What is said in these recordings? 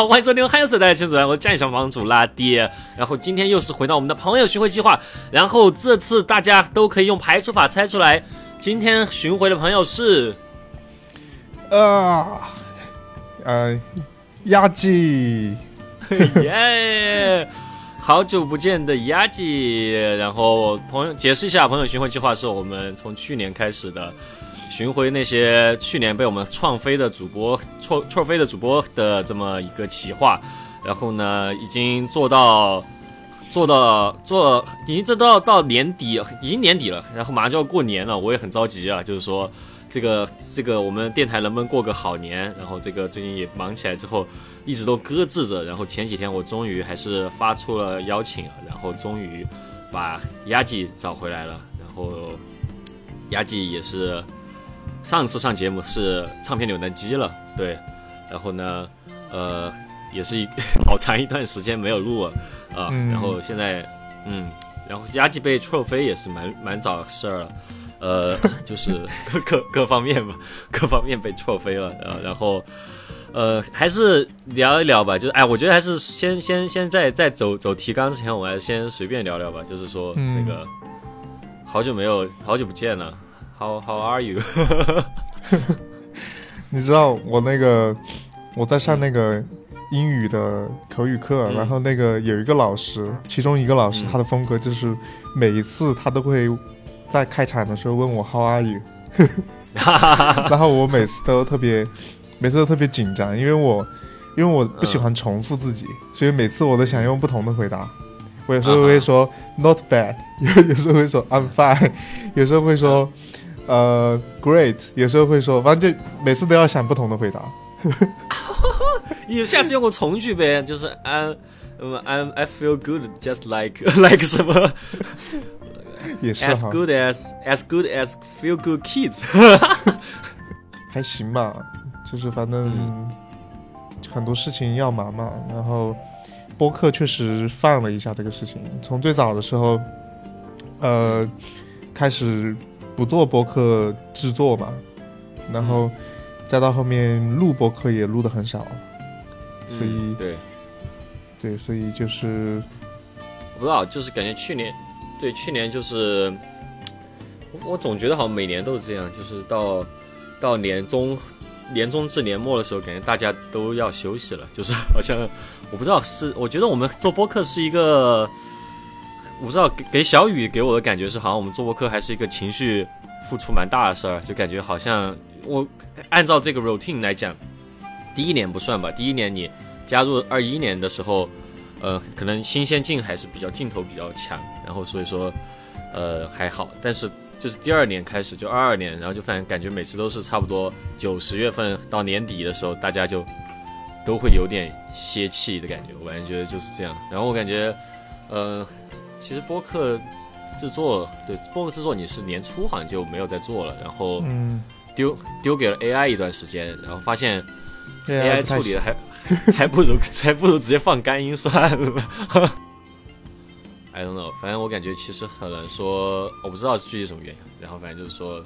大家好，欢迎收听《嗨色大家亲子我是战小房主拉爹。然后今天又是回到我们的朋友巡回计划，然后这次大家都可以用排除法猜出来，今天巡回的朋友是啊，呃，鸭记，耶，好久不见的鸭记。然后朋友解释一下，朋友巡回计划是我们从去年开始的。巡回那些去年被我们创飞的主播、创创飞的主播的这么一个企划，然后呢，已经做到做到做，已经做到到年底，已经年底了，然后马上就要过年了，我也很着急啊，就是说这个这个我们电台能不能过个好年？然后这个最近也忙起来之后，一直都搁置着，然后前几天我终于还是发出了邀请，然后终于把压记找回来了，然后压记也是。上次上节目是唱片扭蛋机了，对，然后呢，呃，也是一 好长一段时间没有录了啊，然后现在，嗯，然后压机被错飞也是蛮蛮早的事儿了，呃，就是 各各各方面吧，各方面被错飞了，啊，然后，呃，还是聊一聊吧，就是哎，我觉得还是先先先在在走走提纲之前，我还是先随便聊聊吧，就是说那个好久没有，好久不见了。How how are you？你知道我那个我在上那个英语的口语课，然后那个有一个老师，其中一个老师他的风格就是每一次他都会在开场的时候问我 How are you？然后我每次都特别每次都特别紧张，因为我因为我不喜欢重复自己，所以每次我都想用不同的回答。我有时候会说 Not bad，有有时候会说 I'm fine，有时候会说。呃，Great，有时候会说，反正就每次都要想不同的回答。你下次用个从句呗，就是 I'm I'm I feel good just like like 什么？也是 As good as as good as feel good kids。还行吧，就是反正很多事情要忙嘛。然后播客确实放了一下这个事情，从最早的时候，呃，开始。不做播客制作嘛，然后再到后面录播客也录的很少，所以对对，所以就是我不知道，就是感觉去年对去年就是我总觉得好像每年都是这样，就是到到年终年终至年末的时候，感觉大家都要休息了，就是好像我不知道是我觉得我们做播客是一个。我不知道给给小雨给我的感觉是，好像我们做播客还是一个情绪付出蛮大的事儿，就感觉好像我按照这个 routine 来讲，第一年不算吧，第一年你加入二一年的时候，呃，可能新鲜劲还是比较劲头比较强，然后所以说呃还好，但是就是第二年开始就二二年，然后就反正感觉每次都是差不多九十月份到年底的时候，大家就都会有点歇气的感觉，我感觉就是这样，然后我感觉呃。其实播客制作，对播客制作，你是年初好像就没有在做了，然后丢丢给了 AI 一段时间，然后发现 AI 处理的还 还不如还不如直接放干音算了。I don't know，反正我感觉其实可能说，我不知道是具体什么原因，然后反正就是说，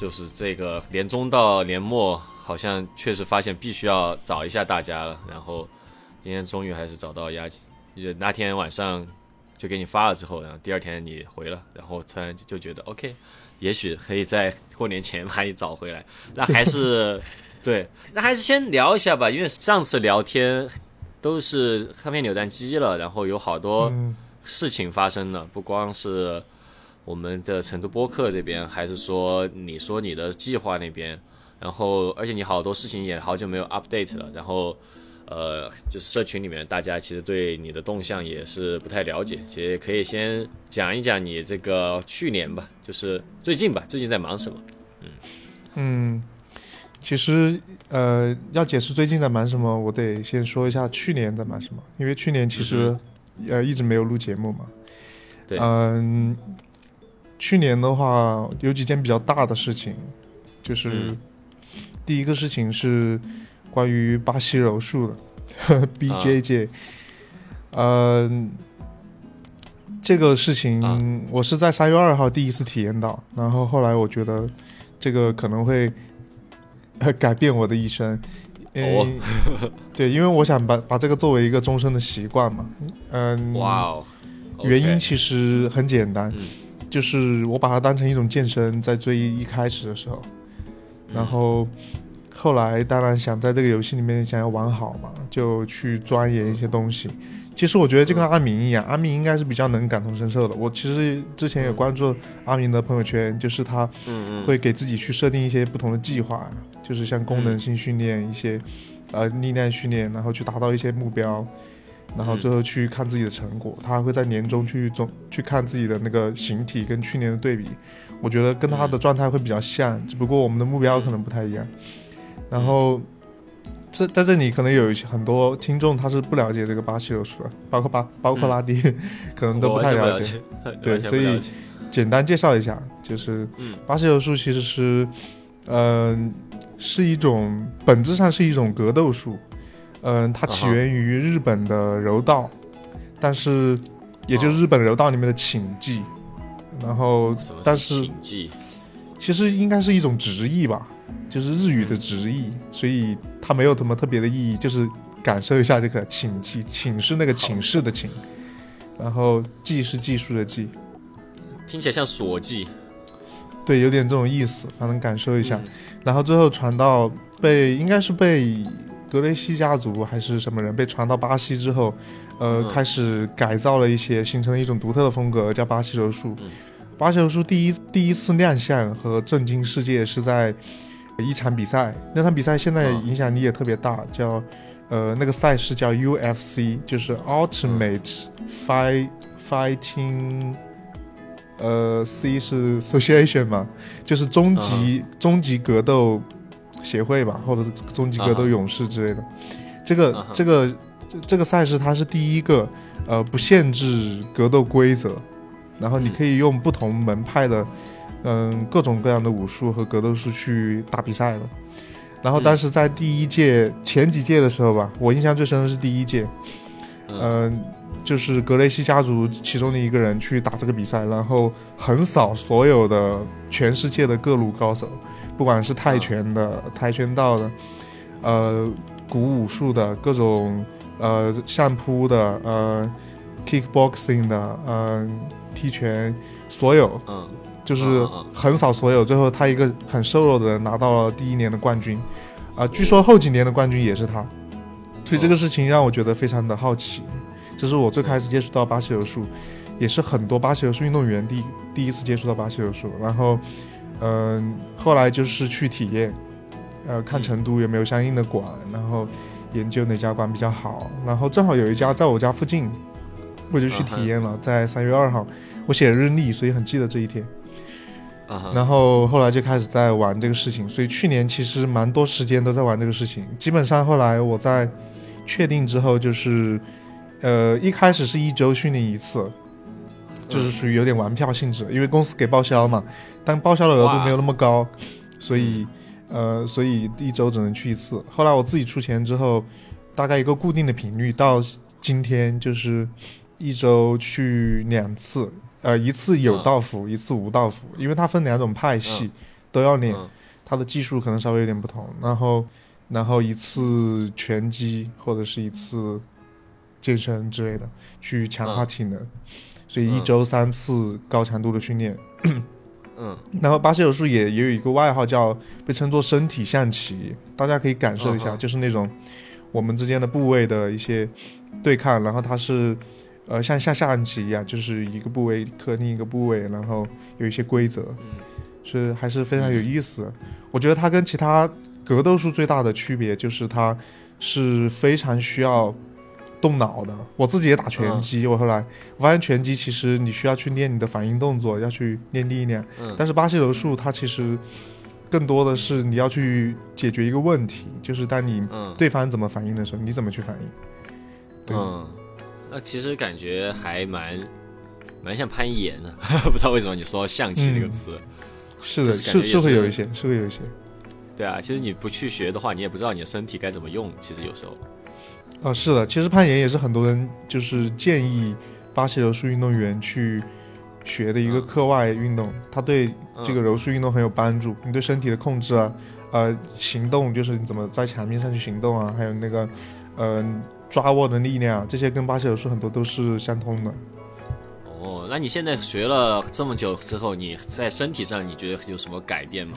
就是这个年终到年末，好像确实发现必须要找一下大家了，然后今天终于还是找到压紧，那天晚上。就给你发了之后，然后第二天你回了，然后突然就觉得 OK，也许可以在过年前把你找回来。那还是 对，那还是先聊一下吧，因为上次聊天都是唱片扭蛋机了，然后有好多事情发生了，不光是我们的成都播客这边，还是说你说你的计划那边，然后而且你好多事情也好久没有 update 了，然后。呃，就是社群里面大家其实对你的动向也是不太了解，其实可以先讲一讲你这个去年吧，就是最近吧，最近在忙什么？嗯嗯，其实呃，要解释最近在忙什么，我得先说一下去年在忙什么，因为去年其实呃一直没有录节目嘛。对。嗯，去年的话有几件比较大的事情，就是第一个事情是。关于巴西柔术的 BJJ，嗯，这个事情我是在三月二号第一次体验到，然后后来我觉得这个可能会改变我的一生，哦。嗯，对，因为我想把把这个作为一个终身的习惯嘛。嗯，哇哦，原因其实很简单，嗯。就是我把它当成一种健身，在最一一开始的时候，然后后来当然想在这个游戏里面想要玩好嘛，就去钻研一些东西。其实我觉得就跟阿明一样，阿明应该是比较能感同身受的。我其实之前有关注阿明的朋友圈，就是他会给自己去设定一些不同的计划，就是像功能性训练、一些呃力量训练，然后去达到一些目标，然后最后去看自己的成果。他还会在年终去总去看自己的那个形体跟去年的对比，我觉得跟他的状态会比较像，只不过我们的目标可能不太一样。然后这在这里可能有一些很多听众他是不了解这个巴西柔术的，包括巴包括拉蒂，可能都不太了解。对所以简单介绍一下，就是嗯。巴西柔术其实是，嗯、是一种本质上是一种格斗术，嗯、它起源于日本的柔道，但是也就是哦日本柔道里面的请技，然后但是？其实应该是一种直译吧，就是日语的直译，所以它没有什么特别的意义，就是感受一下这个请技，请是那个寝室的请，然后技是技术的技。听起来像锁技。对，有点这种意思，反正感受一下。嗯然后最后传到被应该是被格雷西家族还是什么人被传到巴西之后，呃，嗯开始改造了一些，形成了一种独特的风格，叫巴西柔术。嗯巴西柔术第一第一次亮相和震惊世界是在一场比赛，那场比赛现在嗯影响力也特别大，叫呃那个赛事叫 UFC，就是 Ultimate Fight Fighting。呃，C 是 Association 嘛，就是终极、终极格斗协会吧，或者是终极格斗勇士之类的。这个、这个这这个赛事它是第一个呃不限制格斗规则，然后你嗯可以用不同门派的嗯、各种各样的武术和格斗术去打比赛的。然后，嗯。但是在第一届、前几届的时候吧，我印象最深的是第一届，嗯。嗯、就是格雷西家族其中的一个人去打这个比赛，然后横扫所有的全世界的各路高手，不管是泰拳的、跆拳道的，呃，古武术的各种，呃，相扑的，呃，kickboxing 的，呃，踢拳，所有。嗯就是横扫所有。最后他一个很瘦弱的人拿到了第一年的冠军，啊、据说后几年的冠军也是他，所以这个事情让我觉得非常的好奇。这是我最开始接触到巴西柔术，也是很多巴西柔术运动员第第一次接触到巴西柔术。然后，嗯、后来就是去体验，呃，看成都有没有相应的馆，然后研究哪家馆比较好。然后正好有一家在我家附近，我就去体验了，在三月二号，我写了日历，所以很记得这一天。然后后来就开始在玩这个事情，所以去年其实蛮多时间都在玩这个事情。基本上后来我在确定之后，就是呃一开始是一周训练一次，就是属于有点玩票性质，因为公司给报销嘛，但报销的额度没有那么高，所以呃所以一周只能去一次。后来我自己出钱之后，大概一个固定的频率，到今天就是一周去两次。呃，一次有道符，一次无道服，因为它分两种派系，都要练，嗯它的技术可能稍微有点不同。然后，然后一次拳击或者是一次健身之类的，去强化体能。所以一周三次高强度的训练。嗯 然后巴西柔术也也有一个外号叫被称作身体象棋，大家可以感受一下，嗯就是那种我们之间的部位的一些对抗，然后它是呃像下象棋一样，就是一个部位克另一个部位，然后有一些规则，嗯是还是非常有意思的。我觉得它跟其他格斗术最大的区别就是它是非常需要动脑的。我自己也打拳击，我后来我发现拳击其实你需要去练你的反应动作，要去练力量。嗯但是巴西柔术它其实更多的是你要去解决一个问题，就是当你嗯对方怎么反应的时候，你怎么去反应。对嗯，那其实感觉还蛮蛮像攀岩的，不知道为什么你说象棋这个词。是的，就是是是会有一些，是会有一些。对啊，其实你不去学的话，你也不知道你的身体该怎么用。其实有时候，哦，是的，其实攀岩也是很多人就是建议巴西柔术运动员去学的一个嗯课外运动，它对这个柔术运动很有帮助。你对身体的控制啊，呃行动，就是你怎么在墙面上去行动啊，还有那个嗯、抓握的力量，这些跟巴西柔术很多都是相通的。哦，那你现在学了这么久之后，你在身体上你觉得有什么改变吗？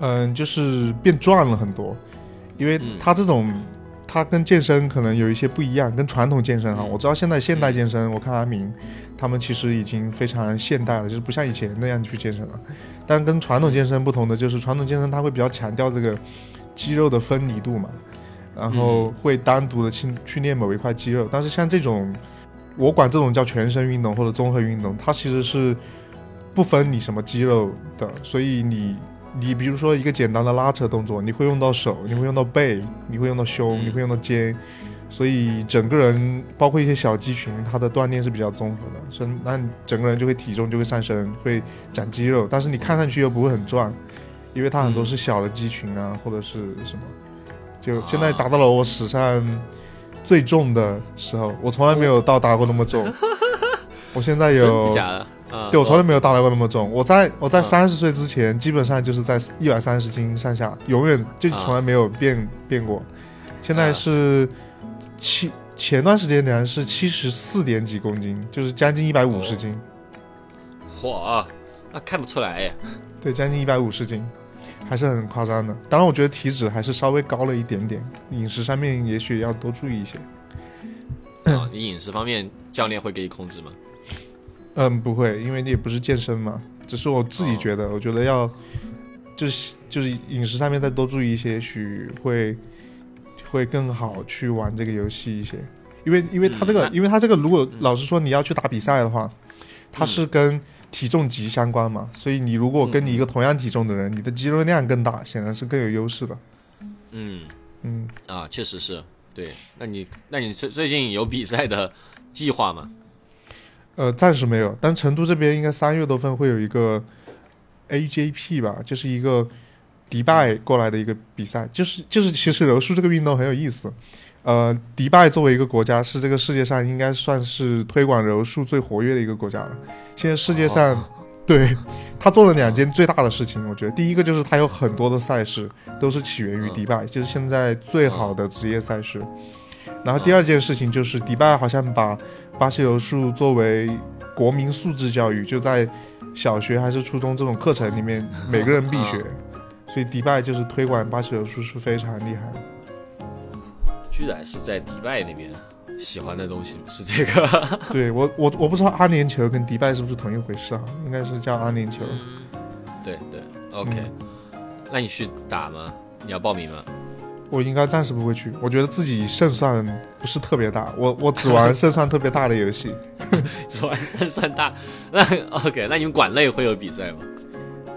嗯，就是变壮了很多，因为嗯它这种，它跟健身可能有一些不一样，跟传统健身哈，嗯我知道现在现代健身，我看阿明他们其实已经非常现代了，就是不像以前那样去健身了。但跟传统健身不同的就是，传统健身它会比较强调这个肌肉的分离度嘛，然后会单独的去去练某一块肌肉。但是像这种，我管这种叫全身运动或者综合运动，它其实是不分你什么肌肉的，所以你你比如说一个简单的拉扯动作，你会用到手，你会用到背，你会用到胸，嗯你会用到肩，所以整个人包括一些小肌群，它的锻炼是比较综合的，所以那你整个人就会体重就会上升，会长肌肉，但是你看上去又不会很壮，因为它很多是小的肌群啊，或者是什么，就现在达到了我史上最重的时候，我从来没有到达过那么重，我现在有假的？啊，对，我从来没有到达过那么重。我在我在嗯三十岁之前，基本上就是在一百三十斤上下，永远就啊从来没有变、变过。现在啊是七，前段时间量是七十四点几公斤，就是将近一百五十斤。嚯啊，那看不出来耶。对，将近一百五十斤，还是很夸张的。当然，我觉得体脂还是稍微高了一点点，饮食上面也许要多注意一些。啊，你饮食方面教练会给你控制吗？嗯，不会，因为也不是健身嘛，只是我自己觉得，我觉得要就是就是饮食上面再多注意一些，也许会会更好去玩这个游戏一些。因为因为他这个，嗯因为他这个，如果老实说你要去打比赛的话，它嗯是跟体重级相关嘛，所以你如果跟你一个同样体重的人，你的肌肉量更大，显然是更有优势的。嗯嗯，啊，确实是对。那你那你最最近有比赛的计划吗？呃，暂时没有，但成都这边应该三月多份会有一个 AJP 吧，就是一个迪拜过来的一个比赛，就是就是其实柔术这个运动很有意思。呃，迪拜作为一个国家，是这个世界上应该算是推广柔术最活跃的一个国家了。现在世界上，对他做了两件最大的事情，我觉得第一个就是他有很多的赛事都是起源于迪拜，就是现在最好的职业赛事。然后第二件事情就是迪拜好像把巴西柔术作为国民素质教育，就在小学还是初中这种课程里面，每个人必学。所以迪拜就是推广巴西柔术是非常厉害的。居然是在迪拜那边喜欢的东西是这个。对我我我不知道阿联酋跟迪拜是不是同一回事啊？应该是叫阿联酋。嗯，对对，OK、那你去打吗？你要报名吗？我应该暂时不会去，我觉得自己胜算不是特别大，我我只玩胜算特别大的游戏。只玩胜算大。那 OK，那你们馆内会有比赛吗？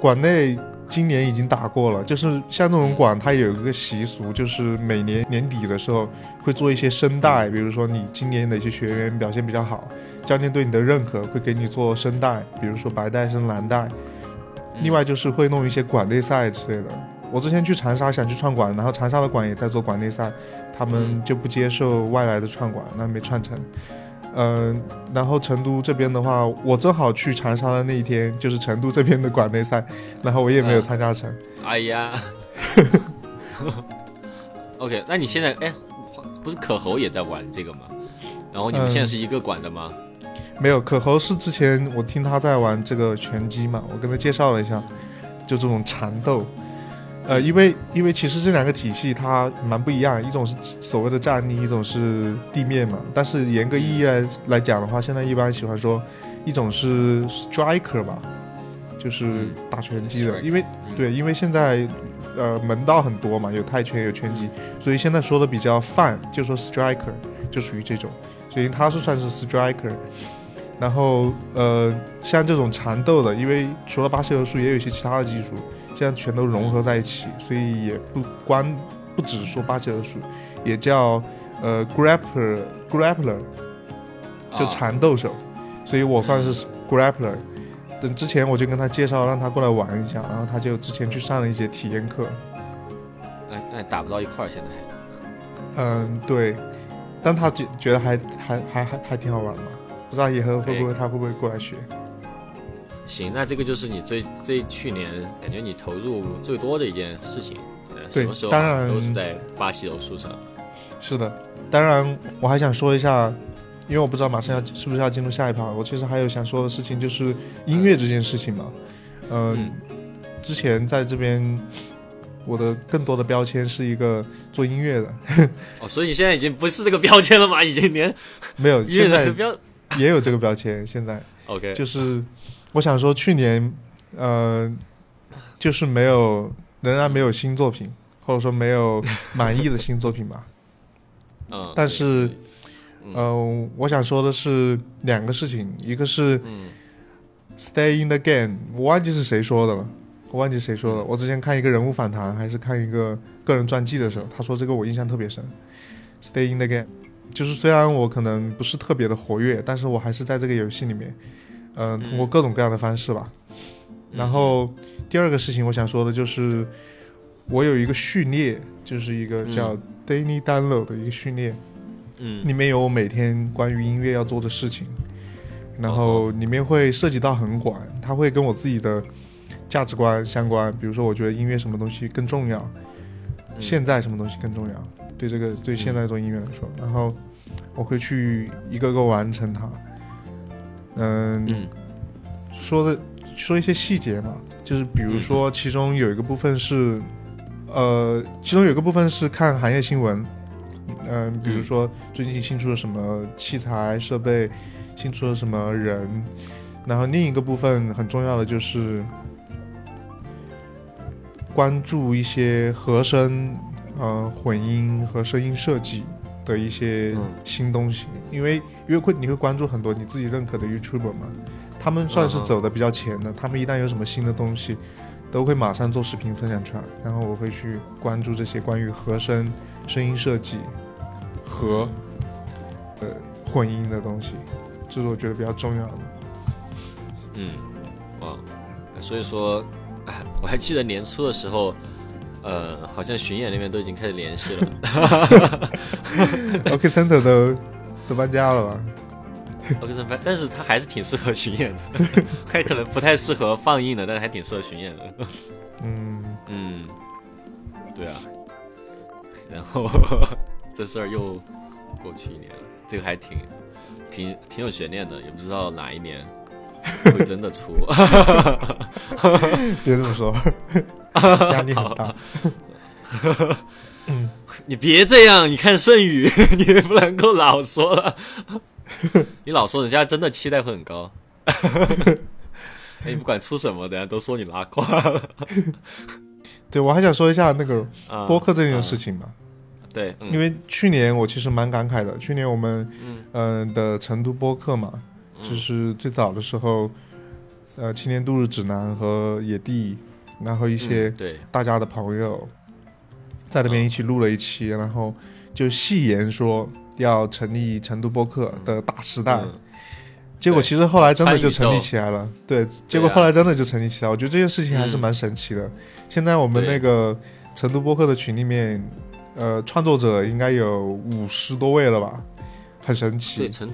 馆内今年已经打过了，就是像这种馆，它有一个习俗，就是每年年底的时候会做一些声带，比如说你今年哪些学员表现比较好，教练对你的认可会给你做声带，比如说白带升蓝带。另外就是会弄一些馆内赛之类的。我之前去长沙想去串馆，然后长沙的馆也在做馆内赛，他们就不接受外来的串馆，那没串成。嗯、然后成都这边的话，我正好去长沙的那一天，就是成都这边的馆内赛，然后我也没有参加成。哎呀，OK，那你现在哎，不是可猴也在玩这个吗？然后你们嗯现在是一个馆的吗？没有，可猴是之前我听他在玩这个拳击嘛，我跟他介绍了一下，就这种缠斗。呃，因为因为其实这两个体系它蛮不一样，一种是所谓的站立，一种是地面嘛。但是严格意义来来讲的话，现在一般喜欢说一种是 striker 吧，就是嗯打拳击的因为嗯对，因为现在呃门道很多嘛，有泰拳有拳击，所以现在说的比较泛，就说 striker 就属于这种，所以他是算是 striker。然后呃，像这种缠斗的，因为除了巴西柔术，也有一些其他的技术，现在全都融合在一起，所以也不光不只是说巴西柔术，也叫呃 grappler grappler，就啊缠斗手，所以我算是 grappler。等之前我就跟他介绍，让他过来玩一下，然后他就之前去上了一节体验课。那那打不到一块儿，现在还嗯，对，但他觉觉得还还还还还挺好玩嘛，不知道以后会不会他会不会过来学？行，那这个就是你最最去年感觉你投入最多的一件事情，对什么时候当然都是在巴西柔术上。是的，当然我还想说一下，因为我不知道马上要是不是要进入下一趴，我其实还有想说的事情，就是音乐这件事情嘛。呃，嗯之前在这边，我的更多的标签是一个做音乐的，哦，所以你现在已经不是这个标签了吗？已经连没有，现在标也有这个标签。现在 OK，就是我想说，去年呃，就是没有，仍然没有新作品，或者说没有 满意的新作品吧。嗯，但是嗯呃，我想说的是两个事情，一个是嗯 Stay in the game，我忘记是谁说的了，我忘记谁说的。我之前看一个人物访谈，还是看一个个人传记的时候，他说这个我印象特别深。Stay in the game，就是虽然我可能不是特别的活跃，但是我还是在这个游戏里面，嗯、通过各种各样的方式吧。然后第二个事情我想说的就是，我有一个序列，就是一个叫 Daily Download 的一个序列，嗯。里面有我每天关于音乐要做的事情，然后里面会涉及到很广，它会跟我自己的价值观相关。比如说，我觉得音乐什么东西更重要，嗯。现在什么东西更重要，对这个对现在做音乐来说，然后我会去一个个完成它。嗯，嗯。说的说一些细节嘛，就是比如说其中有一个部分是，呃，其中有一个部分是看行业新闻，嗯、比如说最近新出了什么器材设备，新出了什么人，然后另一个部分很重要的就是关注一些和声、呃混音和声音设计的一些嗯。新东西，因为因为会你会关注很多你自己认可的 YouTuber 嘛，他们算是走的比较前的，他们一旦有什么新的东西，都会马上做视频分享出来，然后我会去关注这些关于和声、声音设计和呃混音的东西，这是我觉得比较重要的。嗯，哇，所以说，哎 我还记得年初的时候，呃，好像巡演那边都已经开始联系了。OK Center 都都搬家了吧？OK，Center，但是他还是挺适合巡演的，还可能不太适合放映的，但是还挺适合巡演的。嗯，嗯，对啊。然后 这事儿又过去一年了，这个还挺挺挺有悬念的，也不知道哪一年 会真的出。别这么说，压力很大。你别这样，你看盛宇，你不能够老说了，你老说人家真的期待会很高。哎，你不管出什么，人家都说你拉胯了。对，我还想说一下那个啊播客这件事情嘛，对，嗯因为去年我其实蛮感慨的，去年我们嗯嗯、呃的成都播客嘛，就是最早的时候，呃，青年度日指南和野地，然后一些大家的朋友在那边一起录了一期，然后就戏言说要成立成都播客的大时代，嗯结果其实后来真的就成立起来了。对，结果后来真的就成立起来，我觉得这件事情还是嗯蛮神奇的。现在我们那个成都播客的群里面，呃，创作者应该有五十多位了吧，很神对，奇。成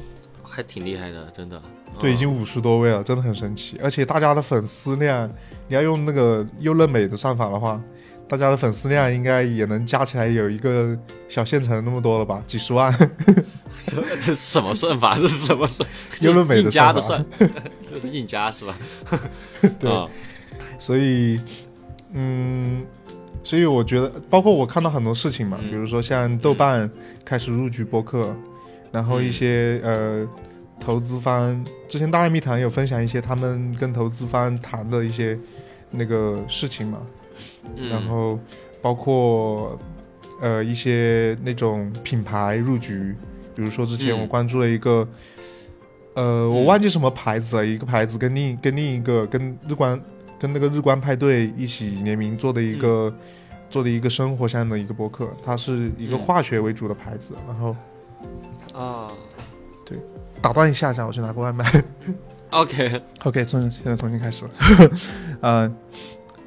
还挺厉害的，真的。对，已嗯经五十多位了，真的很神奇。而且大家的粉丝量，你要用那个优乐美的算法的话，大家的粉丝量应该也能加起来有一个小县城那么多了吧，几十万。这这什么算法？这是什么？算？优乐美的硬加的算算，这是硬加是吧？对，啊所以，嗯，所以我觉得，包括我看到很多事情嘛，嗯比如说像豆瓣开始入局播客，然后一些、呃投资方，之前大爱密谈有分享一些他们跟投资方谈的一些那个事情嘛，嗯。然后包括呃一些那种品牌入局，比如说之前嗯我关注了一个，呃，我忘记什么牌子了，一个牌子跟另跟另一个跟日光跟那个日光派对一起联名做的一个、做的一个生活上的一个博客，它是一个嗯。化学为主的牌子，然后啊对打断一下，下我去拿个外卖。，OK，OK，重现在重新开始了。呃，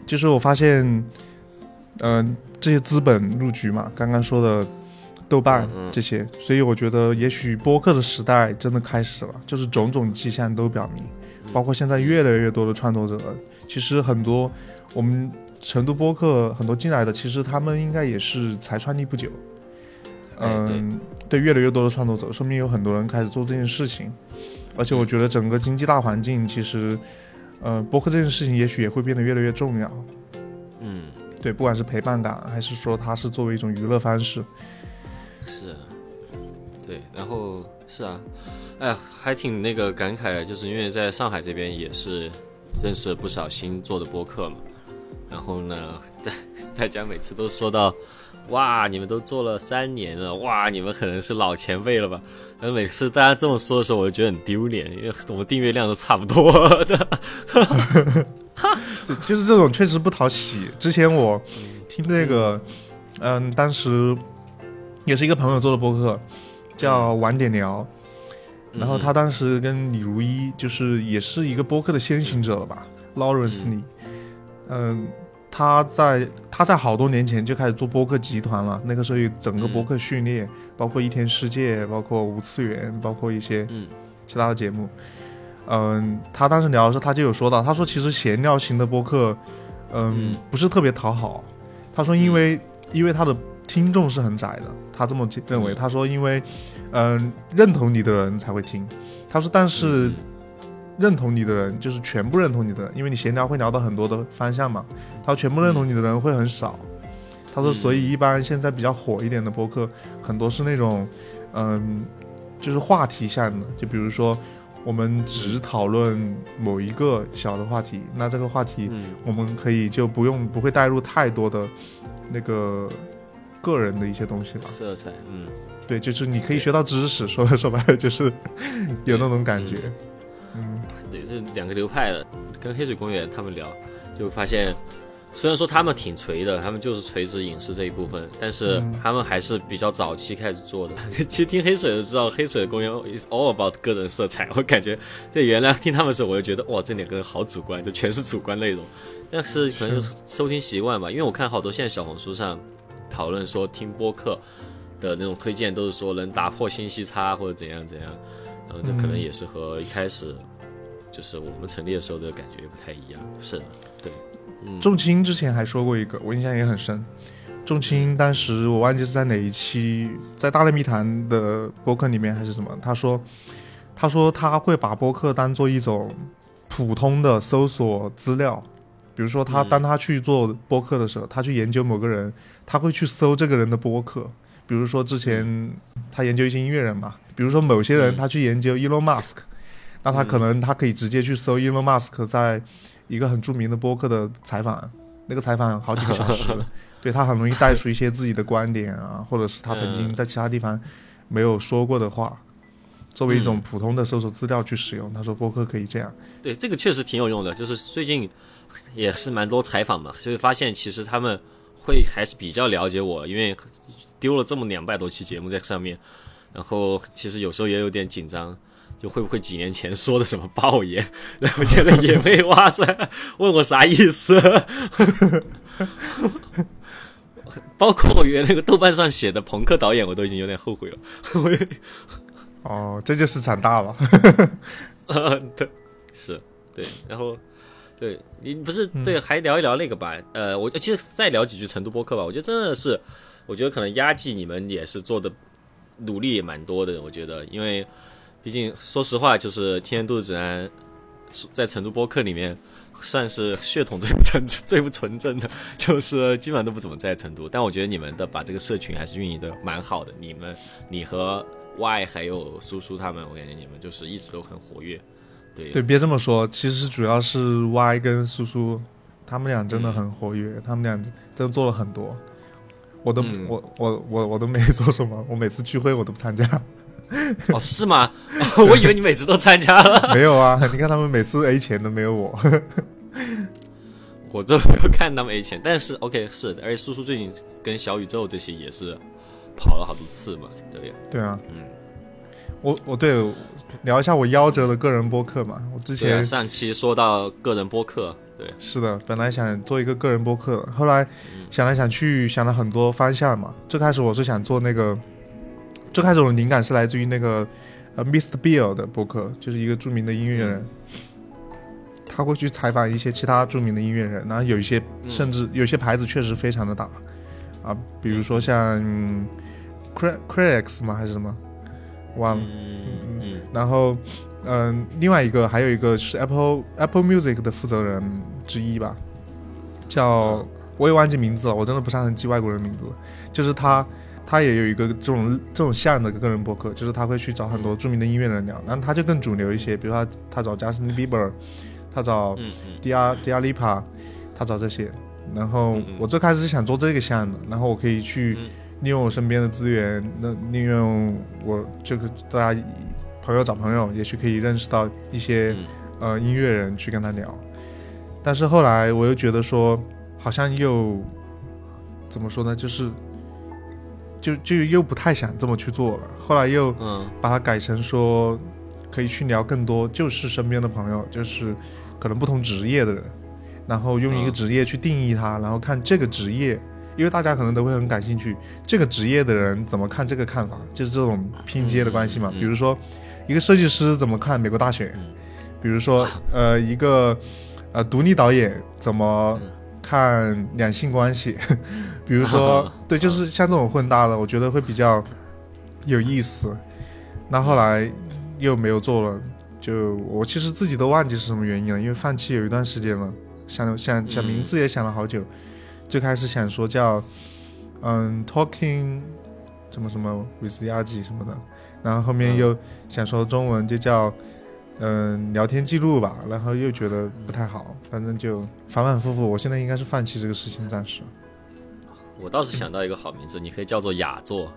就是我发现，嗯、这些资本入局嘛，刚刚说的豆瓣嗯嗯这些，所以我觉得也许播客的时代真的开始了，就是种种迹象都表明，包括现在越来越多的创作者，其实很多我们成都播客很多进来的，其实他们应该也是才创立不久。嗯，对，越来越多的创作者，说明有很多人开始做这件事情，而且我觉得整个经济大环境其实，呃，播客这件事情也许也会变得越来越重要。嗯，对，不管是陪伴感，还是说它是作为一种娱乐方式，是，对，然后是啊，哎，还挺那个感慨的，就是因为在上海这边也是认识了不少新做的播客嘛，然后呢，大 大家每次都说到，哇，你们都做了三年了，哇，你们可能是老前辈了吧？然后每次大家这么说的时候，我就觉得很丢脸，因为我们订阅量都差不多的。就就是这种确实不讨喜。之前我听那个，嗯，当时也是一个朋友做的播客，叫晚点聊，然后他当时跟李如一就是也是一个播客的先行者了吧，Lawrence 李，嗯。他在他在好多年前就开始做播客集团了，那个时候有整个播客序列，包括一天世界，包括无次元，包括一些嗯其他的节目。嗯，他当时聊的时候，他就有说到，他说其实闲聊型的播客，嗯，嗯不是特别讨好。他说因为、因为他的听众是很窄的，他这么认为。嗯他说因为嗯认同你的人才会听。他说但是嗯认同你的人就是全部认同你的人，因为你闲聊会聊到很多的方向嘛。他说全部认同你的人会很少。他说嗯所以一般现在比较火一点的播客，很多是那种嗯就是话题向的，就比如说。我们只讨论某一个小的话题，那这个话题嗯我们可以就不用不会带入太多的那个个人的一些东西吧。色彩，嗯。对，就是你可以学到知识，说说白了就是有那种感觉。嗯对，这两个流派的，跟黑水公园他们聊，就发现，虽然说他们挺锤的，他们就是垂直影视这一部分，但是嗯他们还是比较早期开始做的。其实听黑水就知道，黑水的公园 is all about 个人色彩。我感觉，对原来听他们的时候，我就觉得哇，这两个人好主观，就全是主观内容。但是可能是收听习惯吧，因为我看好多现在小红书上讨论说听播客的那种推荐，都是说能打破信息差或者怎样怎样，然后这可能嗯也是和一开始。就是我们成立的时候的感觉不太一样，是的，对，嗯，仲青之前还说过一个，我印象也很深。仲青当时我忘记是在哪一期，在大内密谈的播客里面还是什么，他说，他说他会把播客当做一种普通的搜索资料，比如说他嗯当他去做播客的时候，他去研究某个人，他会去搜这个人的播客，比如说之前他研究一些音乐人嘛，比如说某些人嗯他去研究 Elon Musk，、那他可能他可以直接去搜 Elon Musk 在一个很著名的播客的采访，那个采访好几个小时，对他很容易带出一些自己的观点啊，或者是他曾经在其他地方没有说过的话，作为一种嗯普通的搜索资料去使用。他说播客可以这样，对，这个确实挺有用的。就是最近也是蛮多采访嘛，所以发现其实他们会还是比较了解我，因为丢了这么两百多期节目在上面，然后其实有时候也有点紧张，就会不会几年前说的什么爆言，然后现在也被挖出来，问我啥意思。包括我原来那个豆瓣上写的朋克导演，我都已经有点后悔了。哦，这就是长大了。呃，对，是，对，然后，对你不是对，还聊一聊那个吧？呃，我其实再聊几句成都播客吧。我觉得真的是，我觉得可能压季你们也是做的努力也蛮多的。我觉得，因为毕竟说实话，就是天天都市指南在成都播客里面算是血统最不纯最不纯正的，就是基本上都不怎么在成都。但我觉得你们的把这个社群还是运营的蛮好的。你们，你和 Y 还有叔叔他们，我感觉你们就是一直都很活跃。对对，别这么说，其实主要是 Y 跟苏苏，他们俩真的很活跃，他们俩真的做了很多。我都、嗯我我我我都没做什么，我每次聚会我都不参加。哦，是吗？我以为你每次都参加了，没有啊，你看他们每次 A 钱都没有我。我都没有看他们 A 钱。但是 OK 是的，而且叔叔最近跟小宇宙这些也是跑了好多次嘛，对对啊，嗯，我我对聊一下我夭折的个人播客嘛，我之前上期说到个人播客，对，是的，本来想做一个个人播客的，后来想来想去，想了很多方向嘛。最开始我是想做那个最开始我的灵感是来自于那个呃 Mr. Bill 的播客，就是一个著名的音乐人，他会去采访一些其他著名的音乐人，然后有一些甚至有些牌子确实非常的大。啊，比如说像 Cre Crex 吗？还是什么，忘了。嗯嗯。然后，嗯、另外一个还有一个是 Apple Apple Music 的负责人之一吧，叫我也忘记名字了，我真的不是很记外国人名字，就是他。他也有一个这种这种像的个人博客，就是他会去找很多著名的音乐人聊，然后他就更主流一些，比如说他他找 Justin Bieber，他找嗯嗯。Dia Dia Lipa，他找这些。然后我最开始是想做这个项的，然后我可以去嗯。利用我身边的资源，那利用我这个大家朋友找朋友，也许可以认识到一些、嗯呃音乐人去跟他聊。但是后来我又觉得说，好像又怎么说呢，就是就就又不太想这么去做了。后来又嗯把它改成说，可以去聊更多，就是身边的朋友，就是可能不同职业的人，然后用一个嗯职业去定义它，然后看这个职业，因为大家可能都会很感兴趣，这个职业的人怎么看这个看法，就是这种拼接的关系嘛。嗯嗯嗯比如说，一个设计师怎么看美国大选，嗯比如说，呃，一个呃独立导演怎么嗯看两性关系，比如说，对，就是像这种混搭的，我觉得会比较有意思。那后来又没有做了，就我其实自己都忘记是什么原因了，因为放弃有一段时间了，想想想嗯名字也想了好久，最开始想说叫嗯 talking 什么什么 with 鸭记什么的，然后后面嗯又想说中文就叫嗯聊天记录吧，然后又觉得不太好，反正就反反复复，我现在应该是放弃这个事情，暂时。我倒是想到一个好名字，你可以叫做雅座，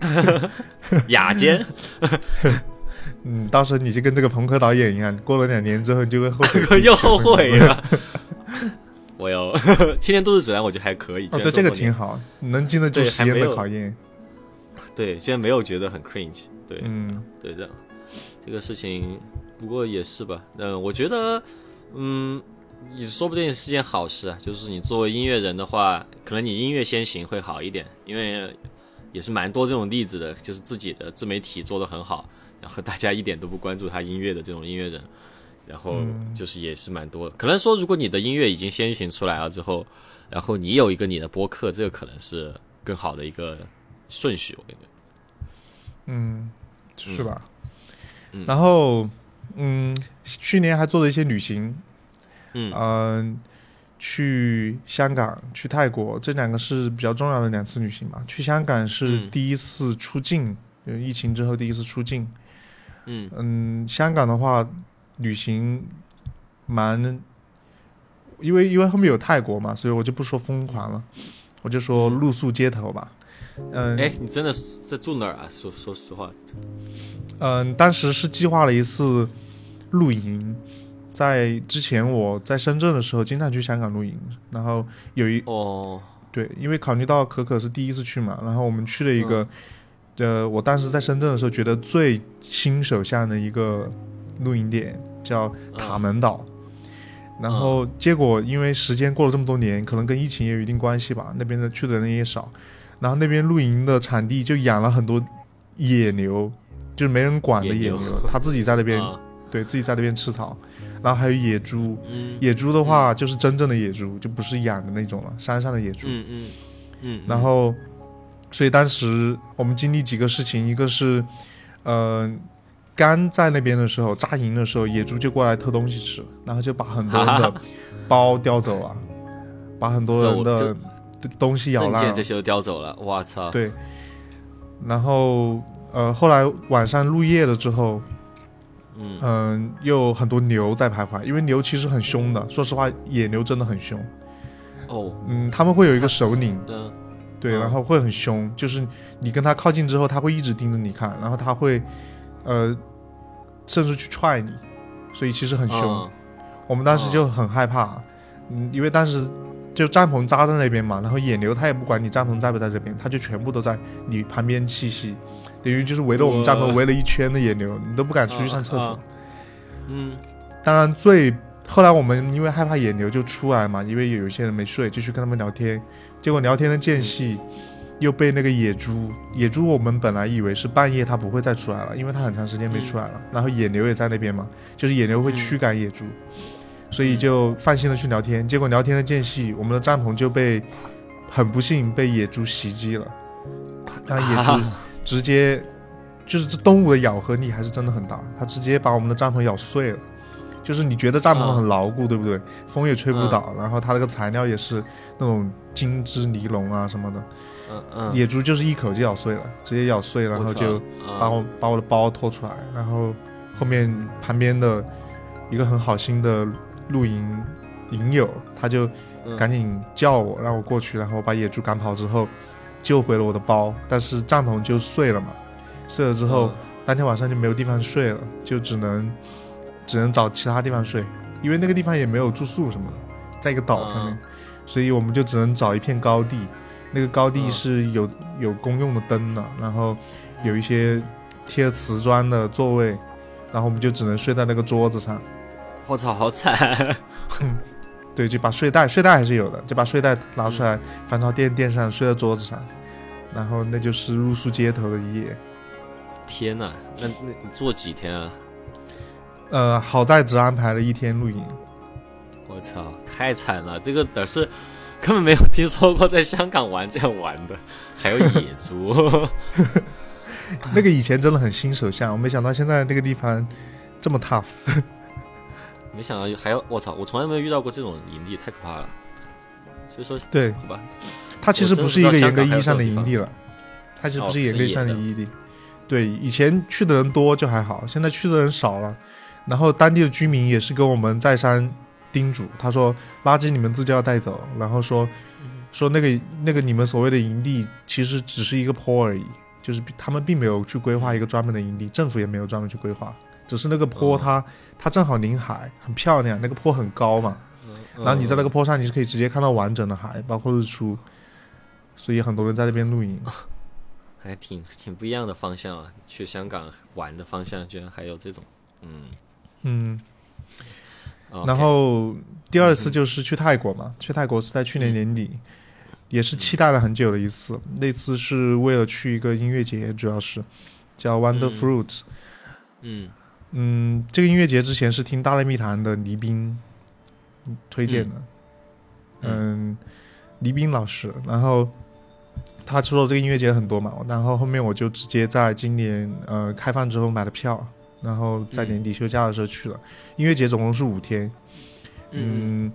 雅间。嗯，到时候你就跟这个朋克导演一样，过了两年之后，你就会后悔 又后悔了。我有《千年都市指南》，我觉得还可以。哦，对，这个挺好，能经得住实验对还没有的考验。对，居然没有觉得很 cringe。对，嗯对的，这个事情不过也是吧。嗯，我觉得，嗯，也说不定是件好事啊。就是你作为音乐人的话，可能你音乐先行会好一点，因为也是蛮多这种例子的，就是自己的自媒体做得很好，然后大家一点都不关注他音乐的这种音乐人，然后嗯就是也是蛮多的。可能说，如果你的音乐已经先行出来了之后，然后你有一个你的播客，这个可能是更好的一个顺序，我感觉。嗯，是吧？嗯然后，嗯，去年还做了一些旅行，嗯嗯、去香港、去泰国，这两个是比较重要的两次旅行嘛。去香港是嗯第一次出境，就疫情之后第一次出境。嗯嗯，香港的话，旅行蛮，因为因为后面有泰国嘛，所以我就不说疯狂了，我就说露宿街头吧。嗯，哎，你真的是在住哪儿啊？说说实话，嗯，当时是计划了一次露营，在之前我在深圳的时候，经常去香港露营，然后有一哦，对，因为考虑到可可是第一次去嘛，然后我们去了一个，呃，我当时在深圳的时候觉得最新手向的一个露营点叫塔门岛。然后结果因为时间过了这么多年，可能跟疫情也有一定关系吧，那边的去的人也少，然后那边露营的场地就养了很多野牛，就是没人管的野野牛牛，他自己在那边，啊。对自己在那边吃草，然后还有野猪，嗯野猪的话就是真正的野猪，就不是养的那种了，山上的野猪。嗯嗯嗯，然后，所以当时我们经历几个事情，一个是，呃，刚在那边的时候扎营的时候，野猪就过来偷东西吃，然后就把很多人的 包叼走了，把很多人的东西咬烂这。些都叼走了，我操！对，然后呃，后来晚上入夜了之后，嗯嗯、又很多牛在徘徊，因为牛其实很凶的，说实话，野牛真的很凶。哦嗯，他们会有一个首领，嗯对，嗯然后会很凶，就是你跟他靠近之后，他会一直盯着你看，然后他会，呃，甚至去踹你，所以其实很凶。嗯我们当时就很害怕，嗯，因为当时就帐篷扎在那边嘛，然后野牛它也不管你帐篷在不在这边，它就全部都在你旁边栖息，等于就是围着我们帐篷围了一圈的野牛，你都不敢出去上厕所。啊嗯当然最后来我们因为害怕野牛就出来嘛，因为有一些人没睡，就去跟他们聊天，结果聊天的间隙，又被那个野猪，野猪我们本来以为是半夜它不会再出来了，因为它很长时间没出来了。然后野牛也在那边嘛，就是野牛会驱赶野猪，所以就放心的去聊天。结果聊天的间隙，我们的帐篷就被很不幸被野猪袭击了。然后野猪直接就是这动物的咬合力还是真的很大，它直接把我们的帐篷咬碎了。就是你觉得帐篷很牢固，对不对？风也吹不倒，然后它那个材料也是那种精织尼龙啊什么的。嗯嗯，野猪就是一口就咬碎了，直接咬碎，然后就把我把我的包拖出来，然后后面旁边的一个很好心的露营营友，他就赶紧叫我让我过去，然后把野猪赶跑之后，救回了我的包，但是帐篷就碎了嘛，碎了之后当天晚上就没有地方睡了，就只能。只能找其他地方睡，因为那个地方也没有住宿什么的，在一个岛上面，所以我们就只能找一片高地。那个高地是有有公用的灯的，然后有一些贴瓷砖的座位，然后我们就只能睡在那个桌子上。我操，好惨！对，就把睡袋，睡袋还是有的，就把睡袋拿出来，翻到垫垫上，睡在桌子上，然后那就是露宿街头的一夜。天哪，那那你做几天啊？呃，好在只安排了一天露营。我操，太惨了！这个的是根本没有听说过在香港玩这样玩的，还有野猪。那个以前真的很新手相，我没想到现在那个地方这么 tough。没想到还要我操，我从来没有遇到过这种营地，太可怕了。所以说，对，好吧，它其实不是一个严格意义上的营地了，它其实不是严格意义上的营地。对，以前去的人多就还好，现在去的人少了。然后当地的居民也是跟我们再三叮嘱，他说垃圾你们自己要带走，然后说说那个那个你们所谓的营地其实只是一个坡而已，就是他们并没有去规划一个专门的营地，政府也没有专门去规划，只是那个坡它它正好临海，很漂亮，那个坡很高嘛，然后你在那个坡上你是可以直接看到完整的海，包括日出，所以很多人在那边露营，还挺挺不一样的方向啊，去香港玩的方向居然还有这种，嗯。嗯，然后第二次就是去泰国嘛，去泰国是在去年年底，也是期待了很久的一次。那次是为了去一个音乐节，主要是叫 Wonder Fruit。嗯嗯，这个音乐节之前是听大内密谈的黎斌推荐的，嗯，黎斌老师，然后他出了这个音乐节很多嘛，然后后面我就直接在今年呃开放之后买了票。然后在年底休假的时候去了音乐节，总共是五天。嗯，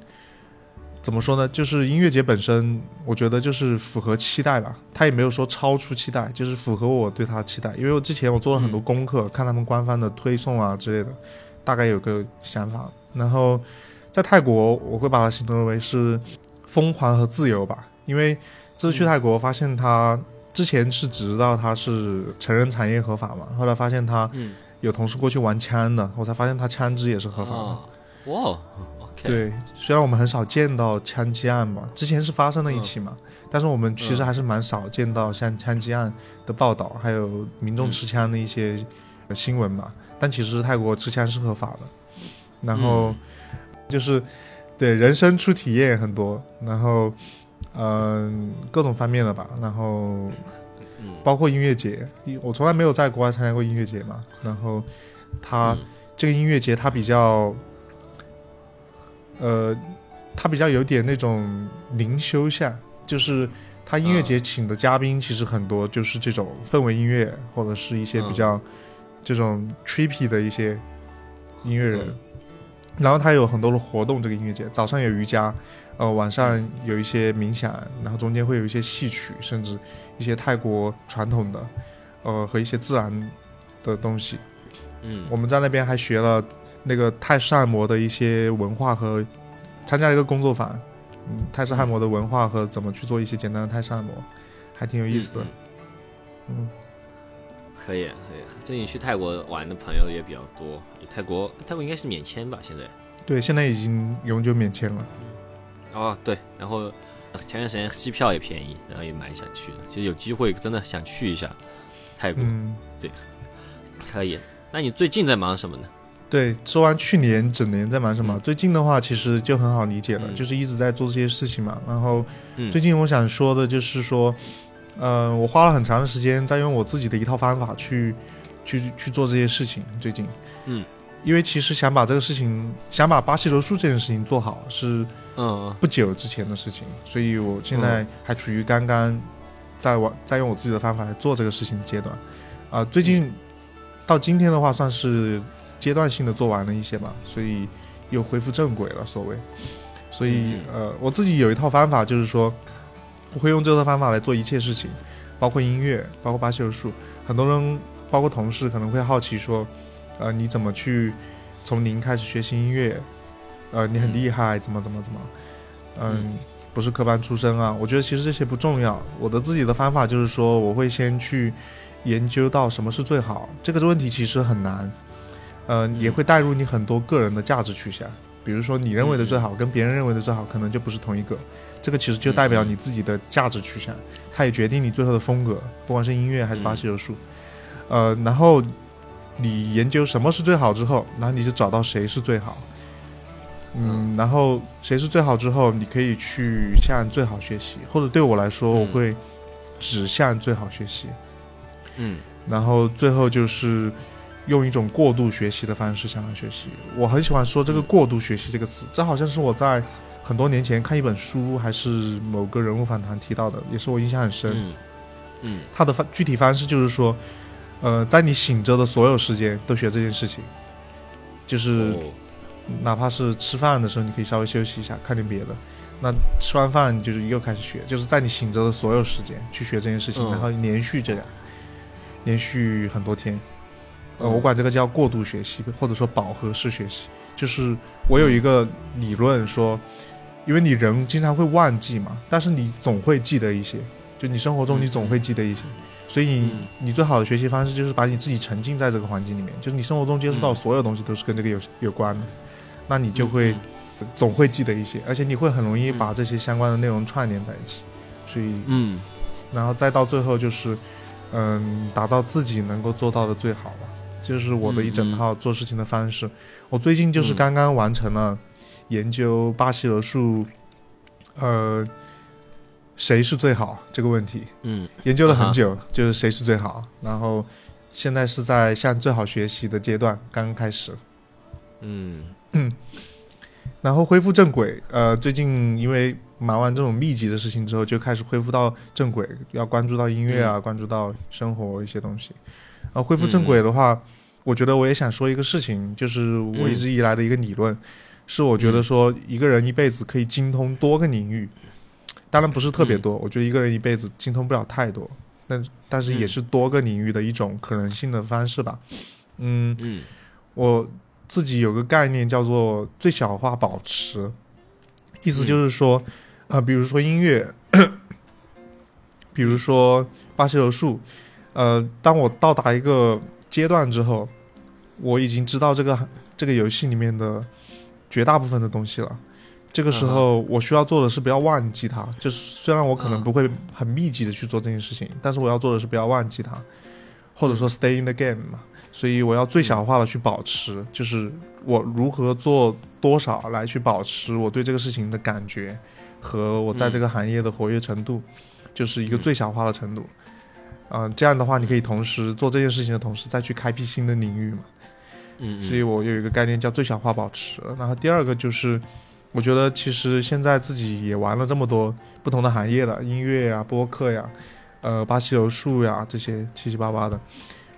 怎么说呢？就是音乐节本身，我觉得就是符合期待吧。他也没有说超出期待，就是符合我对他的期待。因为我之前我做了很多功课，看他们官方的推送啊之类的，大概有个想法。然后在泰国，我会把它形容为是疯狂和自由吧。因为这次去泰国，发现他之前是只知道他是成人产业合法嘛，后来发现他。有同事过去玩枪的，我才发现他枪支也是合法的。哇，OK。对，虽然我们很少见到枪击案嘛，之前是发生了一起嘛，但是我们其实还是蛮少见到像枪击案的报道，还有民众持枪的一些新闻嘛。但其实泰国持枪是合法的，然后就是对人生初体验很多，然后嗯各种方面的吧，然后。包括音乐节，我从来没有在国外参加过音乐节嘛。然后，他这个音乐节，他比较，呃，他比较有点那种灵修像，就是他音乐节请的嘉宾其实很多，就是这种氛围音乐或者是一些比较这种 trippy 的一些音乐人。然后他有很多的活动，这个音乐节早上有瑜伽，呃，晚上有一些冥想，然后中间会有一些戏曲，甚至。一些泰国传统的，呃，和一些自然的东西，嗯，我们在那边还学了那个泰式按摩的一些文化和参加了一个工作坊，嗯，泰式按摩的文化和怎么去做一些简单的泰式按摩，还挺有意思的，嗯，可以可以，最近去泰国玩的朋友也比较多，泰国泰国应该是免签吧？现在对，现在已经永久免签了，哦，对，然后。前段时间机票也便宜，然后也蛮想去的。其实有机会真的想去一下泰国，对，可以。那你最近在忙什么呢？对，说完去年整年在忙什么，最近的话其实就很好理解了，就是一直在做这些事情嘛。然后最近我想说的就是说，嗯，我花了很长的时间在用我自己的一套方法去去去做这些事情。最近，嗯，因为其实想把这个事情，想把巴西柔术这件事情做好是嗯不久之前的事情，所以我现在还处于刚刚在玩在用我自己的方法来做这个事情的阶段。啊、最近到今天的话，算是阶段性的做完了一些吧，所以又恢复正轨了，所谓。所以呃，我自己有一套方法，就是说我会用这套方法来做一切事情，包括音乐，包括巴西柔术。很多人，包括同事，可能会好奇说，呃，你怎么去从零开始学习音乐？呃，你很厉害，怎么怎么怎么？嗯，不是科班出身啊。我觉得其实这些不重要。我的自己的方法就是说，我会先去研究到什么是最好。这个问题其实很难，呃，也会带入你很多个人的价值取向。比如说，你认为的最好跟别人认为的最好可能就不是同一个。这个其实就代表你自己的价值取向，它也决定你最后的风格，不管是音乐还是巴西柔术。呃，然后你研究什么是最好之后，然后你就找到谁是最好。嗯，然后谁是最好之后，你可以去向最好学习，或者对我来说，我会只向最好学习。嗯然后最后就是用一种过度学习的方式向他学习。我很喜欢说这个“过度学习”这个词，这好像是我在很多年前看一本书还是某个人物访谈提到的，也是我印象很深。嗯嗯他的方具体方式就是说，呃，在你醒着的所有时间都学这件事情，就是哦哪怕是吃饭的时候，你可以稍微休息一下，看点别的。那吃完饭你就是又开始学，就是在你醒着的所有时间去学这件事情，嗯然后连续这样，连续很多天。呃，嗯我管这个叫过度学习，或者说饱和式学习。就是我有一个理论说，因为你人经常会忘记嘛，但是你总会记得一些，就你生活中你总会记得一些。所以你最好的学习方式就是把你自己沉浸在这个环境里面，就是你生活中接触到所有东西都是跟这个有有关的，那你就会总会记得一些，而且你会很容易把这些相关的内容串联在一起，所以嗯然后再到最后就是，嗯，达到自己能够做到的最好吧，就是我的一整套做事情的方式。我最近就是刚刚完成了研究巴西柔术，呃，谁是最好这个问题，嗯研究了很久，就是谁是最好，然后现在是在向最好学习的阶段，刚刚开始。嗯 然后恢复正轨，呃，最近因为忙完这种密集的事情之后，就开始恢复到正轨，要关注到音乐啊，关注到生活一些东西。然后恢复正轨的话，我觉得我也想说一个事情，就是我一直以来的一个理论，是我觉得说一个人一辈子可以精通多个领域，当然不是特别多，我觉得一个人一辈子精通不了太多，但但是也是多个领域的一种可能性的方式吧。嗯，嗯我自己有个概念叫做最小化保持，意思就是说，呃，比如说音乐，比如说巴西柔术，呃，当我到达一个阶段之后，我已经知道这个这个游戏里面的绝大部分的东西了。这个时候，我需要做的是不要忘记它。就是虽然我可能不会很密集的去做这件事情，但是我要做的是不要忘记它，或者说 stay in the game 嘛。所以我要最小化的去保持，就是我如何做多少来去保持我对这个事情的感觉和我在这个行业的活跃程度，就是一个最小化的程度。嗯、这样的话，你可以同时做这件事情的同时，再去开辟新的领域嘛。嗯，所以我有一个概念叫最小化保持。然后第二个就是，我觉得其实现在自己也玩了这么多不同的行业了，音乐呀、播客呀、呃巴西柔术呀这些七七八八的，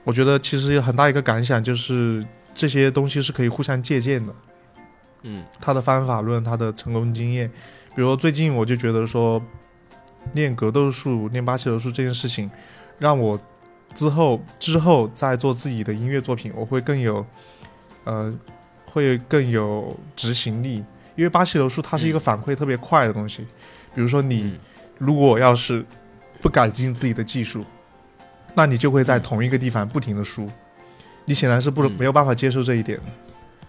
我觉得其实有很大一个感想就是这些东西是可以互相借鉴的。嗯他的方法论，他的成功经验，比如最近我就觉得说，练格斗术、练巴西柔术这件事情，让我之后之后再做自己的音乐作品，我会更有，呃，会更有执行力，因为巴西柔术它是一个反馈特别快的东西，比如说你嗯。如果要是不改进自己的技术，那你就会在同一个地方不停的输，你显然是不嗯。没有办法接受这一点的。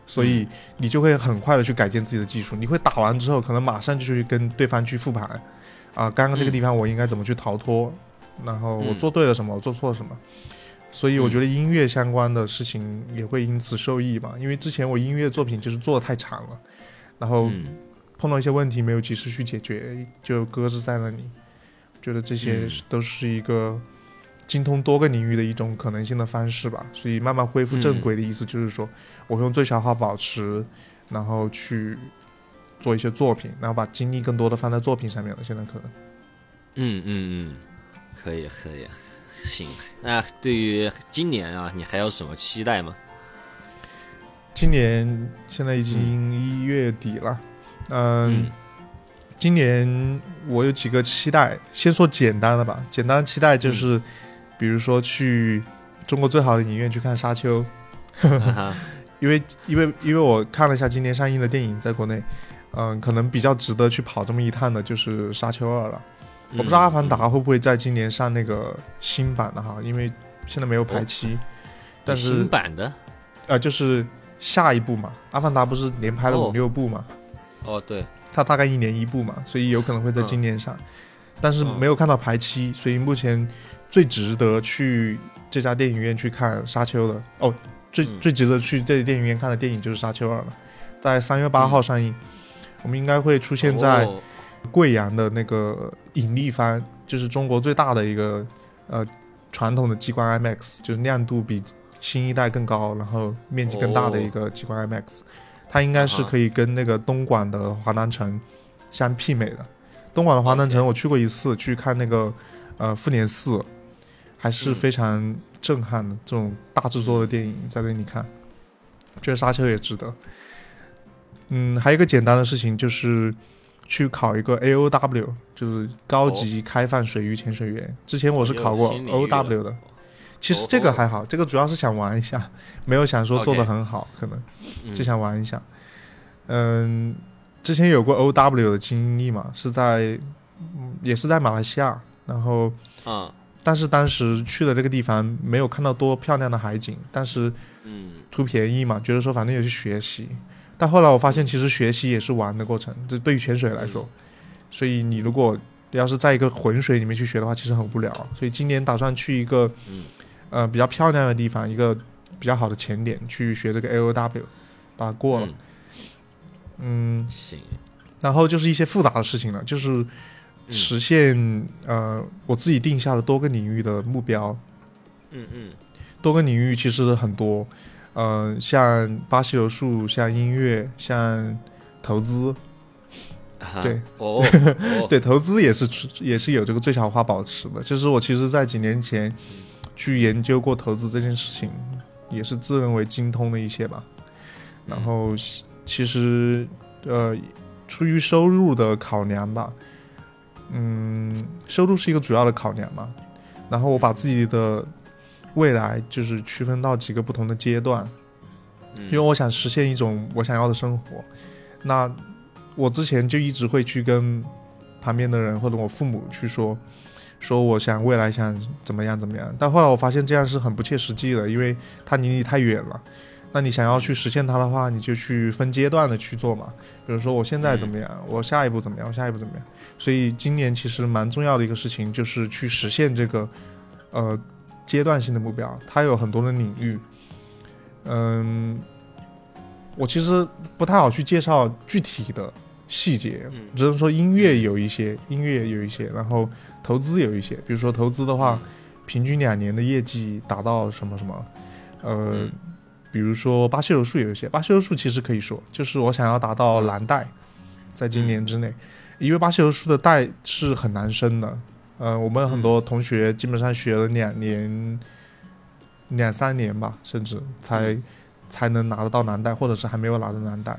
所以你就会很快的去改进自己的技术，你会打完之后，可能马上就去跟对方去复盘，啊，刚刚这个地方我应该怎么去逃脱，然后我嗯做对了什么，我做错了什么，所以我觉得音乐相关的事情也会因此受益嘛，因为之前我音乐作品就是做的太长了，然后嗯碰到一些问题没有及时去解决，就搁置在那里。觉得这些嗯都是一个精通多个领域的一种可能性的方式吧。所以慢慢恢复正轨的意思就是说，我用最小化保持，然后去做一些作品，然后把精力更多的放在作品上面了。现在可能。嗯嗯嗯，可以可以，行。那对于今年啊，你还有什么期待吗？今年现在已经一月底了，嗯，嗯今年我有几个期待，先说简单的吧。简单的期待就是，比如说去中国最好的影院去看《沙丘》，因为因为因为我看了一下今年上映的电影，在国内，嗯，可能比较值得去跑这么一趟的就是《沙丘二》了。我不知道《阿凡达》会不会在今年上那个新版的哈，因为现在没有排期，但是新版的？呃，就是下一部嘛，《阿凡达》不是连拍了哦。五六部嘛，哦，对，它大概一年一部嘛，所以有可能会在今年上，但是嗯没有看到排期，所以目前最值得去这家电影院去看《沙丘》的。哦，最、嗯。最值得去这电影院看的电影就是《沙丘二》了，在三月八号上映，我们应该会出现在哦贵阳的那个引力帆，就是中国最大的一个呃传统的激光 IMAX，就是亮度比新一代更高，然后面积更大的一个激光 IMAX，、它应该是可以跟那个东莞的华南城相媲美的。东莞的华南城我去过一次，去看那个呃复联四，还是嗯非常震撼的。这种大制作的电影在那里看，觉得沙丘也值得。嗯，还有一个简单的事情就是去考一个 AOW，就是高级开放水域潜水员。之前我是考过 OW 的，其实这个还好，这个主要是想玩一下，没有想说做的很好，可能嗯就想玩一下。嗯，之前有过 OW 的经历嘛，是在嗯也是在马来西亚，然后啊但是当时去的这个地方没有看到多漂亮的海景，但是嗯图便宜嘛，觉得说反正也去学习。但后来我发现，其实学习也是玩的过程，这对于潜水来说，所以你如果要是在一个浑水里面去学的话，其实很无聊。所以今年打算去一个嗯呃比较漂亮的地方，一个比较好的潜点去学这个 AOW，把它过了。嗯嗯，行，然后就是一些复杂的事情了，就是嗯实现、呃我自己定下的多个领域的目标。嗯嗯多个领域其实很多，呃，像巴西柔术，像音乐，像投资，啊对哦 哦对，投资也是出也是有这个最小化保持的。就是我其实在几年前去研究过投资这件事情，也是自认为精通了一些吧。然后其实呃，出于收入的考量吧，嗯，收入是一个主要的考量嘛。然后我把自己的未来就是区分到几个不同的阶段，嗯因为我想实现一种我想要的生活。那我之前就一直会去跟旁边的人或者我父母去说，说我想未来想怎么样怎么样。但后来我发现这样是很不切实际的，因为它离你太远了。那你想要去实现它的话，你就去分阶段的去做嘛。比如说我现在怎么样，我下一步怎么样，我下一步怎么样。所以今年其实蛮重要的一个事情就是去实现这个呃阶段性的目标，它有很多的领域。嗯，我其实不太好去介绍具体的细节，嗯。只能说音乐有一些，音乐有一些，然后投资有一些。比如说投资的话，平均两年的业绩达到什么什么，呃，嗯。比如说巴西柔术有一些，巴西柔术其实可以说就是我想要达到蓝带，在今年之内，因为巴西柔术的带是很难升的，呃，我们很多同学基本上学了两年、两三年吧，甚至才、才能拿得到蓝带，或者是还没有拿到蓝带，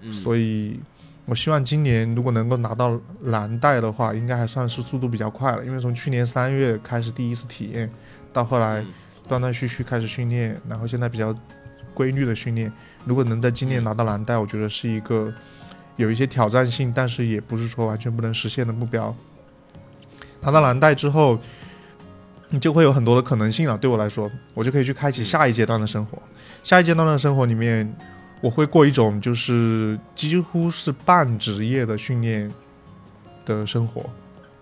嗯所以。我希望今年如果能够拿到蓝带的话，应该还算是速度比较快了。因为从去年三月开始第一次体验，到后来嗯断断续续开始训练，然后现在比较规律的训练。如果能在今年拿到蓝带，我觉得是一个有一些挑战性，但是也不是说完全不能实现的目标。拿到蓝带之后，你就会有很多的可能性了。对我来说，我就可以去开启下一阶段的生活。下一阶段的生活里面，我会过一种就是几乎是半职业的训练的生活，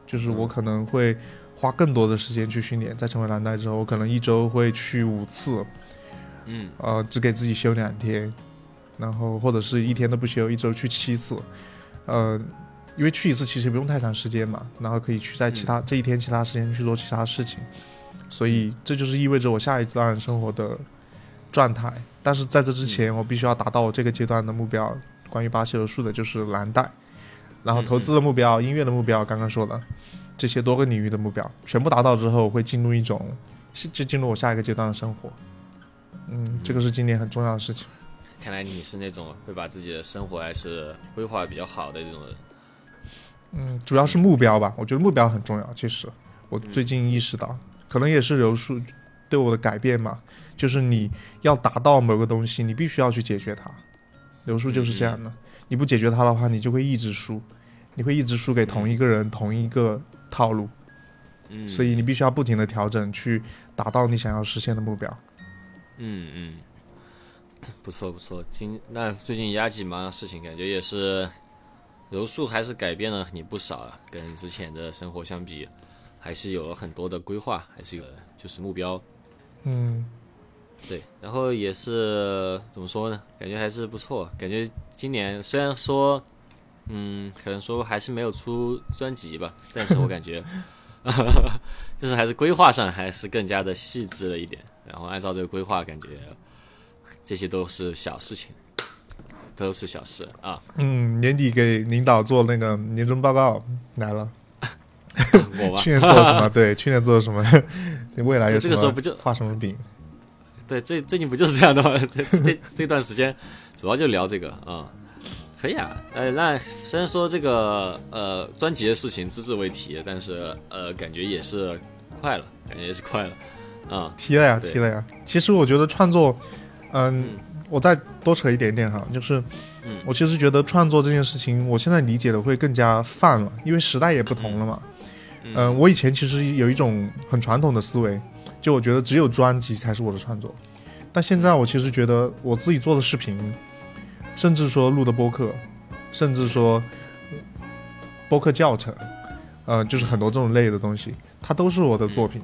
就是我可能会花更多的时间去训练。在成为蓝带之后，我可能一周会去五次，嗯呃，只给自己休两天，然后或者是一天都不休，一周去七次，呃，因为去一次其实也不用太长时间嘛，然后可以去在其他、这一天其他时间去做其他事情，所以这就是意味着我下一段生活的状态。但是在这之前，我必须要达到我这个阶段的目标，关于巴西柔术的就是蓝带，然后投资的目标、音乐的目标，刚刚说的这些多个领域的目标全部达到之后，会进入一种就进入我下一个阶段的生活。嗯，这个是今年很重要的事情。看来你是那种会把自己的生活还是规划比较好的这种人。嗯，主要是目标吧，我觉得目标很重要。其实我最近意识到，可能也是柔术对我的改变嘛，就是你要达到某个东西，你必须要去解决它。柔术就是这样的，你不解决它的话，你就会一直输，你会一直输给同一个人、同一个套路。嗯，所以你必须要不停的调整，去达到你想要实现的目标。嗯嗯，不错不错。今那最近压几忙的事情，感觉也是柔术还是改变了你不少啊，跟之前的生活相比，还是有了很多的规划，还是有就是目标。嗯，对，然后也是怎么说呢？感觉还是不错。感觉今年虽然说，嗯，可能说还是没有出专辑吧，但是我感觉，就是还是规划上还是更加的细致了一点。然后按照这个规划，感觉这些都是小事情，都是小事啊。嗯，年底给领导做那个年终报告来了。我吧，去年做了什么？对，去年做了什么？未来有这个时候不就画什么饼？对，最最近不就是这样的吗？这这这段时间主要就聊这个啊，可以啊。呃，那虽然说这个呃专辑的事情只字未提，但是呃感觉也是快了，感觉也是快了啊。提了呀，提了呀。其实我觉得创作，嗯，我再多扯一点点哈，就是，嗯，我其实觉得创作这件事情，我现在理解的会更加泛了，因为时代也不同了嘛。嗯，我以前其实有一种很传统的思维，就我觉得只有专辑才是我的创作，但现在我其实觉得我自己做的视频，甚至说录的播客，甚至说播客教程，呃，就是很多这种类的东西，它都是我的作品。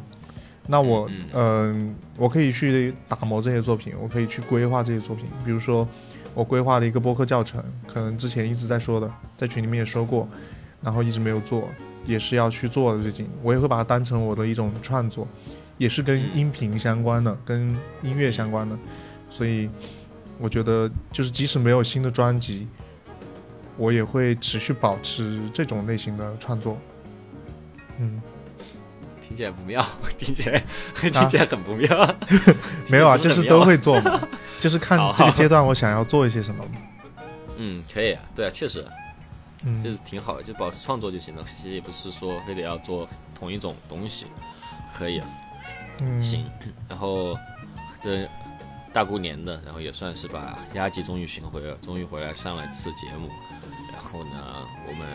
那我，嗯，我可以去打磨这些作品，我可以去规划这些作品。比如说，我规划了一个播客教程，可能之前一直在说的，在群里面也说过，然后一直没有做。也是要去做的，最近我也会把它当成我的一种创作，也是跟音频相关的，跟音乐相关的，所以我觉得就是即使没有新的专辑，我也会持续保持这种类型的创作。嗯，听起来不妙，听起来 听起来很不妙。没有啊，就是都会做嘛，就是看这个阶段我想要做一些什么。嗯，可以啊，对啊，确实。就是挺好的，就保持创作就行了。其实也不是说非得要做同一种东西，可以啊。嗯，行。然后这大过年的，然后也算是把压级终于寻回了，终于回来上了一次节目。然后呢，我们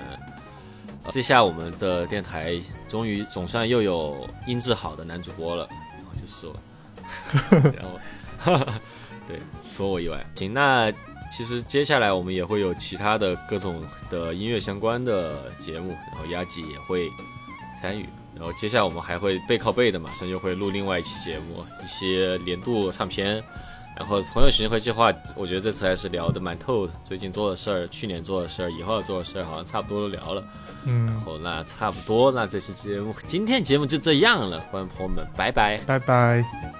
这下我们的电台终于总算又有音质好的男主播了。然后就是说，然后 对，除我以外，行那。其实接下来我们也会有其他的各种的音乐相关的节目，然后压辑也会参与。然后接下来我们还会背靠背的，马上就会录另外一期节目，一些年度唱片。然后朋友巡回计划，我觉得这次还是聊的蛮透的。最近做的事儿，去年做的事儿，以后要做的事儿，好像差不多都聊了。嗯。然后那差不多，那这期节目今天节目就这样了，观众朋友们，拜拜，拜拜。